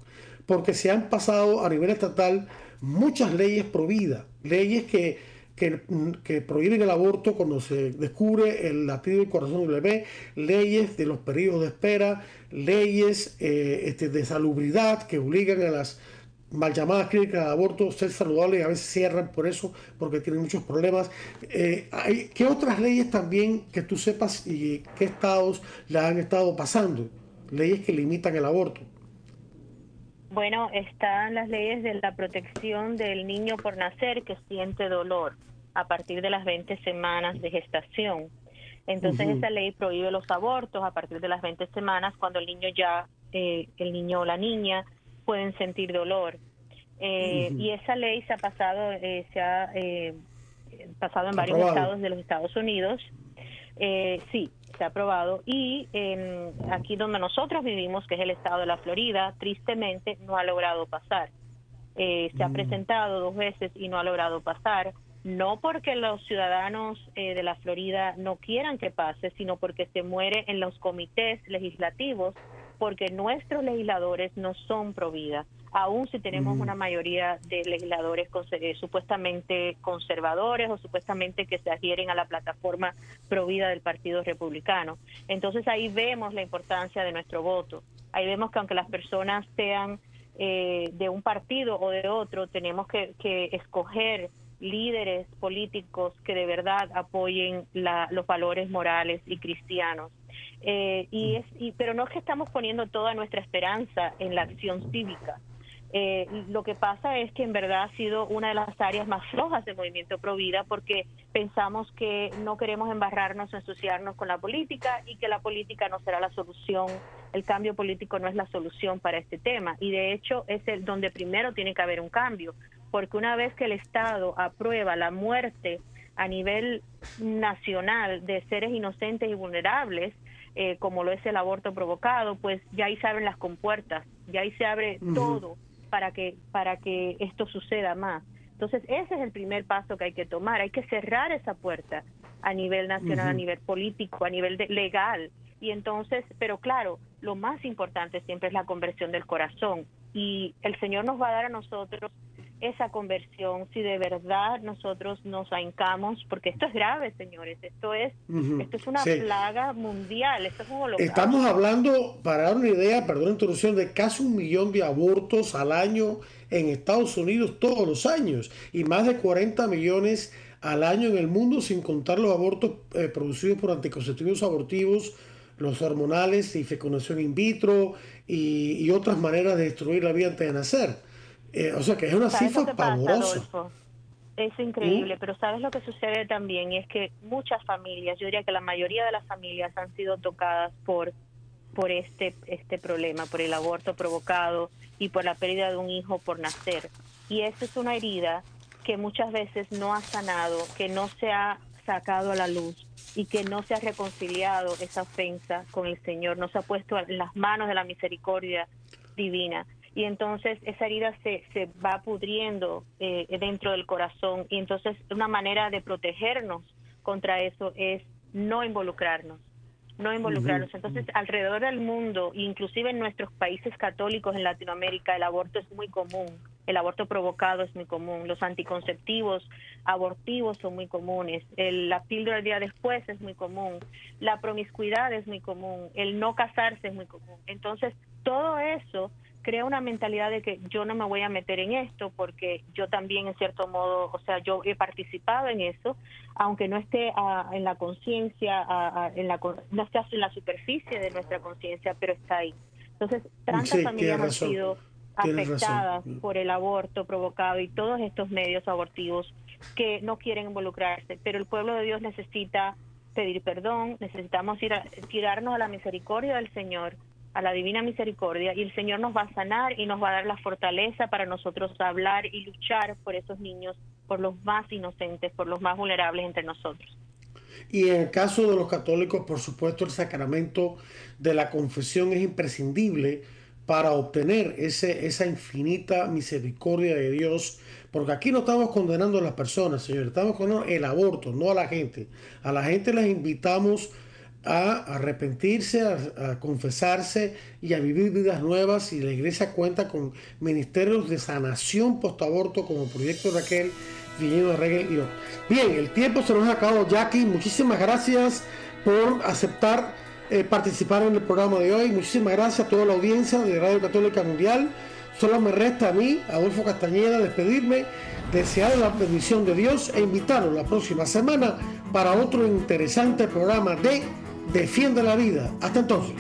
porque se han pasado a nivel estatal muchas leyes pro vida, leyes que, que, prohíben el aborto cuando se descubre el latido del corazón del bebé, leyes de los periodos de espera, leyes eh, este, de salubridad que obligan a las mal llamadas clínicas de aborto, ser saludable y a veces cierran por eso, porque tienen muchos problemas. Eh, ¿Qué otras leyes también que tú sepas y qué estados le han estado pasando? Leyes que limitan el aborto. Bueno, están las leyes de la protección del niño por nacer que siente dolor a partir de las 20 semanas de gestación. Entonces esa ley prohíbe los abortos a partir de las 20 semanas cuando el niño ya, eh, el niño o la niña pueden sentir dolor. Eh, y esa ley se ha pasado, eh, se ha pasado en varios estados de los Estados Unidos. sí, se ha aprobado. Y aquí donde nosotros vivimos, que es el estado de la Florida, tristemente no ha logrado pasar. se ha mm. presentado dos veces y no ha logrado pasar no porque los ciudadanos eh, de la Florida no quieran que pase, sino porque se muere en los comités legislativos, porque nuestros legisladores no son pro vida, aun si tenemos una mayoría de legisladores eh, supuestamente conservadores o supuestamente que se adhieren a la plataforma pro vida del Partido Republicano. Entonces ahí vemos la importancia de nuestro voto. Ahí vemos que aunque las personas sean eh, de un partido o de otro, tenemos que, que escoger líderes políticos que de verdad apoyen los valores morales y cristianos. Eh, y es, y, pero no es que estamos poniendo toda nuestra esperanza en la acción cívica. Eh, lo que pasa es que en verdad ha sido una de las áreas más flojas del movimiento Pro Vida porque pensamos que no queremos embarrarnos o ensuciarnos con la política y que la política no será la solución, el cambio político no es la solución para este tema y de hecho es el donde primero tiene que haber un cambio, porque una vez que el Estado aprueba la muerte a nivel nacional de seres inocentes y vulnerables, eh, como lo es el aborto provocado, pues ya ahí se abren las compuertas, ya ahí se abre todo para que, para que esto suceda más. Entonces, ese es el primer paso que hay que tomar, hay que cerrar esa puerta a nivel nacional, a nivel político, a nivel legal. Y entonces, pero claro, lo más importante siempre es la conversión del corazón. Y el Señor nos va a dar a nosotros esa conversión, si de verdad nosotros nos ahincamos, porque esto es grave, señores, esto es, esto es una plaga mundial, esto es un Estamos hablando, para dar una idea, perdón la introducción, de casi un millón de abortos al año en Estados Unidos todos los años y más de 40 millones al año en el mundo, sin contar los abortos eh, producidos por anticonceptivos abortivos, los hormonales y fecundación in vitro y, y otras maneras de destruir la vida antes de nacer. Eh, o sea que es una cifra pavorosa. Es increíble, ¿Mm? pero ¿sabes lo que sucede también? Y es que muchas familias, yo diría que la mayoría de las familias han sido tocadas por, por este, este problema, por el aborto provocado y por la pérdida de un hijo por nacer. Y esa es una herida que muchas veces no ha sanado, que no se ha sacado a la luz y que no se ha reconciliado esa ofensa con el Señor, no se ha puesto en las manos de la misericordia divina y entonces esa herida se, se va pudriendo eh, dentro del corazón y entonces una manera de protegernos contra eso es no involucrarnos no involucrarnos. Entonces, alrededor del mundo, inclusive en nuestros países católicos en Latinoamérica, el aborto es muy común, el aborto provocado es muy común, los anticonceptivos abortivos son muy comunes, el, la píldora el día después es muy común, la promiscuidad es muy común, el no casarse es muy común. Entonces, todo eso crea una mentalidad de que yo no me voy a meter en esto porque yo también en cierto modo, o sea, yo he participado en eso, aunque no esté ah, en la conciencia, ah, en la no esté en la superficie de nuestra conciencia, pero está ahí. Entonces, tantas familias han sido afectadas por el aborto provocado y todos estos medios abortivos que no quieren involucrarse, pero el pueblo de Dios necesita pedir perdón, necesitamos ir a, tirarnos a la misericordia del Señor a la divina misericordia y el Señor nos va a sanar y nos va a dar la fortaleza para nosotros hablar y luchar por esos niños, por los más inocentes, por los más vulnerables entre nosotros. Y en el caso de los católicos, por supuesto, el sacramento de la confesión es imprescindible para obtener ese, esa infinita misericordia de Dios, porque aquí no estamos condenando a las personas, Señor, estamos condenando el aborto, no a la gente. A la gente les invitamos a arrepentirse, a, confesarse y a vivir vidas nuevas y la iglesia cuenta con ministerios de sanación post-aborto como Proyecto Raquel, Villeno Regel y otros. Bien, el tiempo se nos ha acabado, Jackie. Muchísimas gracias por aceptar eh, participar en el programa de hoy. Muchísimas gracias a toda la audiencia de Radio Católica Mundial. Solo me resta a mí, Adolfo Castañeda, despedirme, desear la bendición de Dios e invitarlos la próxima semana para otro interesante programa de defienda la vida. Hasta entonces.